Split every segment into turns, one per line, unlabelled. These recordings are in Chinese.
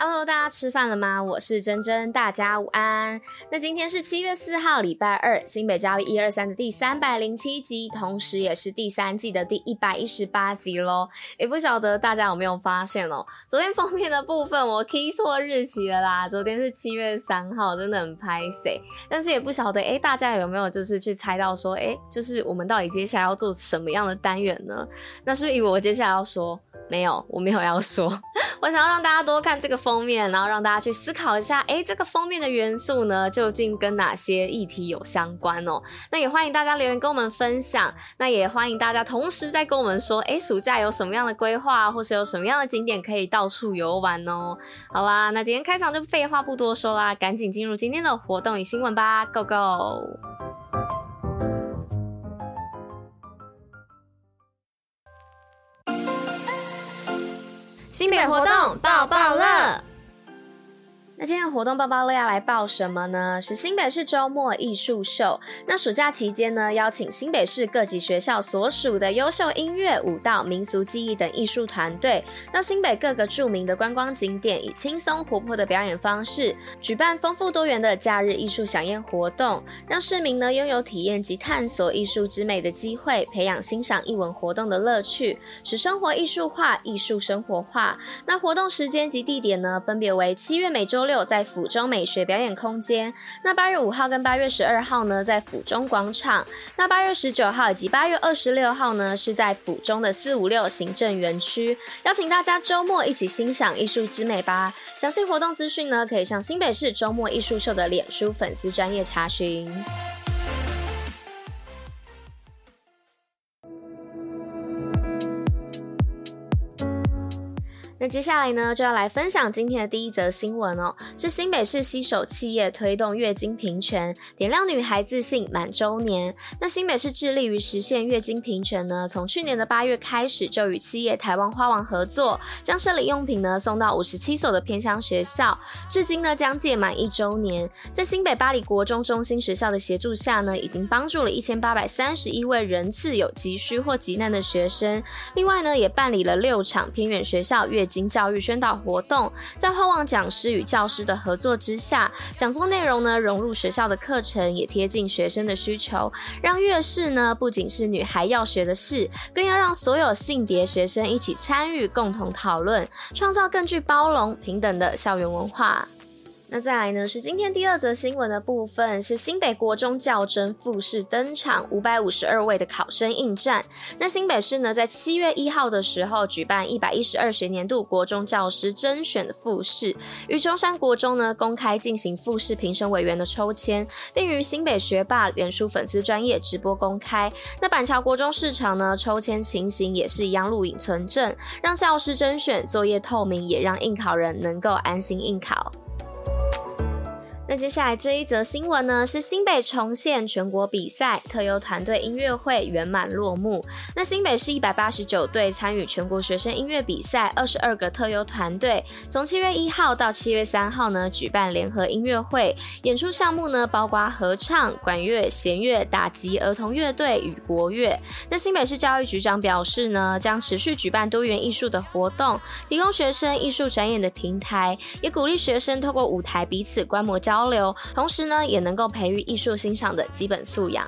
Hello，大家吃饭了吗？我是珍珍，大家午安。那今天是七月四号，礼拜二，新北教育一二三的第三百零七集，同时也是第三季的第一百一十八集喽。也不晓得大家有没有发现哦，昨天封面的部分我 key 错日期了啦，昨天是七月三号，真的很拍谢。但是也不晓得，哎，大家有没有就是去猜到说，哎，就是我们到底接下来要做什么样的单元呢？那是不是以为我接下来要说？没有，我没有要说。我想要让大家多看这个封面，然后让大家去思考一下，哎，这个封面的元素呢，究竟跟哪些议题有相关哦？那也欢迎大家留言跟我们分享。那也欢迎大家同时在跟我们说，哎，暑假有什么样的规划，或是有什么样的景点可以到处游玩哦？好啦，那今天开场就废话不多说啦，赶紧进入今天的活动与新闻吧，Go Go！新品活动爆爆乐。那今天活动包包乐要来报什么呢？是新北市周末艺术秀。那暑假期间呢，邀请新北市各级学校所属的优秀音乐、舞蹈、民俗技艺等艺术团队，到新北各个著名的观光景点，以轻松活泼的表演方式，举办丰富多元的假日艺术饗宴活动，让市民呢拥有体验及探索艺术之美的机会，培养欣赏艺文活动的乐趣，使生活艺术化、艺术生活化。那活动时间及地点呢，分别为七月每周六在府中美学表演空间，那八月五号跟八月十二号呢，在府中广场，那八月十九号以及八月二十六号呢，是在府中的四五六行政园区，邀请大家周末一起欣赏艺术之美吧。详细活动资讯呢，可以上新北市周末艺术秀的脸书粉丝专业查询。那接下来呢，就要来分享今天的第一则新闻哦，是新北市携手企业推动月经平权，点亮女孩自信满周年。那新北市致力于实现月经平权呢，从去年的八月开始，就与企业台湾花王合作，将生理用品呢送到五十七所的偏乡学校，至今呢将届满一周年。在新北八里国中中心学校的协助下呢，已经帮助了一千八百三十一位人次有急需或急难的学生。另外呢，也办理了六场偏远学校月经教育宣导活动，在花望讲师与教师的合作之下，讲座内容呢融入学校的课程，也贴近学生的需求，让月事呢不仅是女孩要学的事，更要让所有性别学生一起参与，共同讨论，创造更具包容、平等的校园文化。那再来呢，是今天第二则新闻的部分，是新北国中教甄复试登场，五百五十二位的考生应战。那新北市呢，在七月一号的时候举办一百一十二学年度国中教师甄选的复试，于中山国中呢公开进行复试评审委员的抽签，并于新北学霸脸书粉丝专业直播公开。那板桥国中市场呢，抽签情形也是一样录影存证，让教师甄选作业透明，也让应考人能够安心应考。接下来这一则新闻呢，是新北重现全国比赛，特优团队音乐会圆满落幕。那新北市一百八十九队参与全国学生音乐比赛，二十二个特优团队，从七月一号到七月三号呢，举办联合音乐会，演出项目呢包括合唱、管乐、弦乐、打击、儿童乐队与国乐。那新北市教育局长表示呢，将持续举办多元艺术的活动，提供学生艺术展演的平台，也鼓励学生透过舞台彼此观摩交同时呢，也能够培育艺术欣赏的基本素养。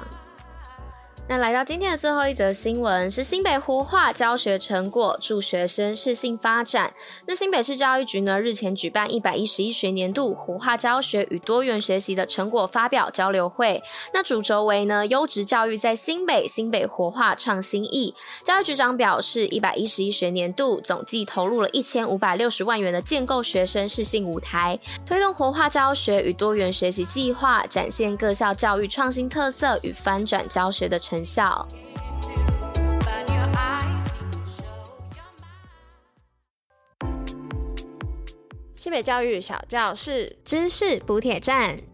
那来到今天的最后一则新闻是新北活化教学成果，助学生适性发展。那新北市教育局呢，日前举办一百一十一学年度活化教学与多元学习的成果发表交流会。那主轴为呢优质教育在新北，新北活化创新意。教育局长表示，一百一十一学年度总计投入了一千五百六十万元的建构学生适性舞台，推动活化教学与多元学习计划，展现各校教育创新特色与翻转教学的成。校。新北教育小教室知识补铁站。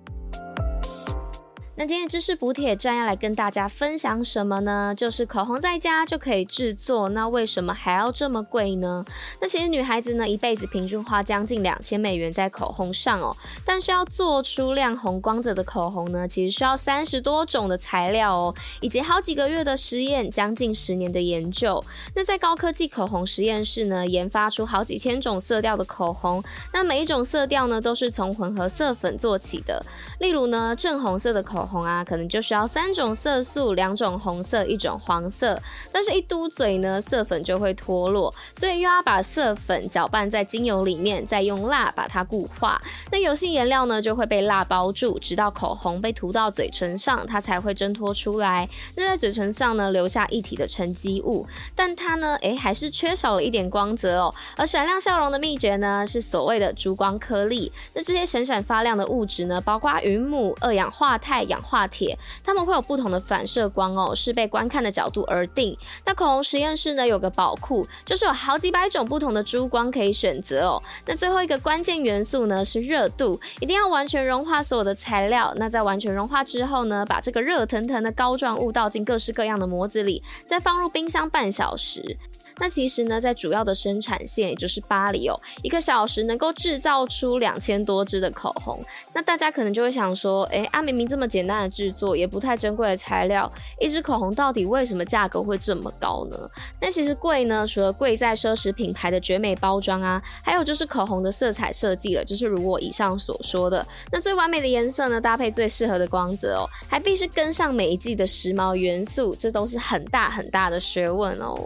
那今天知识补铁站要来跟大家分享什么呢？就是口红在家就可以制作，那为什么还要这么贵呢？那其实女孩子呢一辈子平均花将近两千美元在口红上哦，但是要做出亮红光泽的口红呢，其实需要三十多种的材料哦，以及好几个月的实验，将近十年的研究。那在高科技口红实验室呢，研发出好几千种色调的口红，那每一种色调呢都是从混合色粉做起的。例如呢，正红色的口红啊，可能就需要三种色素，两种红色，一种黄色。但是，一嘟嘴呢，色粉就会脱落，所以又要把色粉搅拌在精油里面，再用蜡把它固化。那油性颜料呢，就会被蜡包住，直到口红被涂到嘴唇上，它才会挣脱出来。那在嘴唇上呢，留下一体的沉积物，但它呢，诶，还是缺少了一点光泽哦。而闪亮笑容的秘诀呢，是所谓的珠光颗粒。那这些闪闪发亮的物质呢，包括云母、二氧化钛、氧氧化铁，它们会有不同的反射光哦，是被观看的角度而定。那口红实验室呢，有个宝库，就是有好几百种不同的珠光可以选择哦。那最后一个关键元素呢，是热度，一定要完全融化所有的材料。那在完全融化之后呢，把这个热腾腾的膏状物倒进各式各样的模子里，再放入冰箱半小时。那其实呢，在主要的生产线，也就是巴黎哦，一个小时能够制造出两千多支的口红。那大家可能就会想说，诶，啊，明明这么简简单的制作，也不太珍贵的材料，一支口红到底为什么价格会这么高呢？那其实贵呢，除了贵在奢侈品牌的绝美包装啊，还有就是口红的色彩设计了，就是如我以上所说的，那最完美的颜色呢，搭配最适合的光泽哦，还必须跟上每一季的时髦元素，这都是很大很大的学问哦。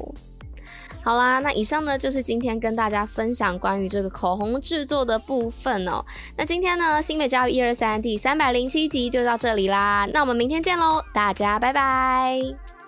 好啦，那以上呢就是今天跟大家分享关于这个口红制作的部分哦。那今天呢，新美教育一二三第三百零七集就到这里啦。那我们明天见喽，大家拜拜。